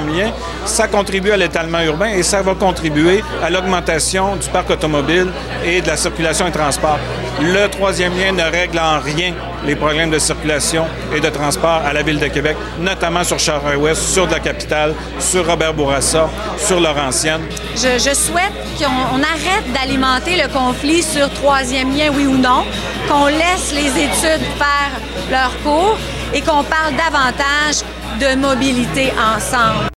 lien, ça contribue à l'étalement urbain et ça va contribuer à l'augmentation du parc automobile et de la circulation et transport. Le troisième lien ne règle en rien les problèmes de circulation et de transport à la ville de Québec, notamment sur Charles-Ouest, sur de la capitale, sur Robert Bourassa, sur Laurentienne. Je, je souhaite qu'on arrête d'alimenter le conflit sur troisième lien, oui ou non, qu'on laisse les études faire leur cours et qu'on parle davantage de mobilité ensemble.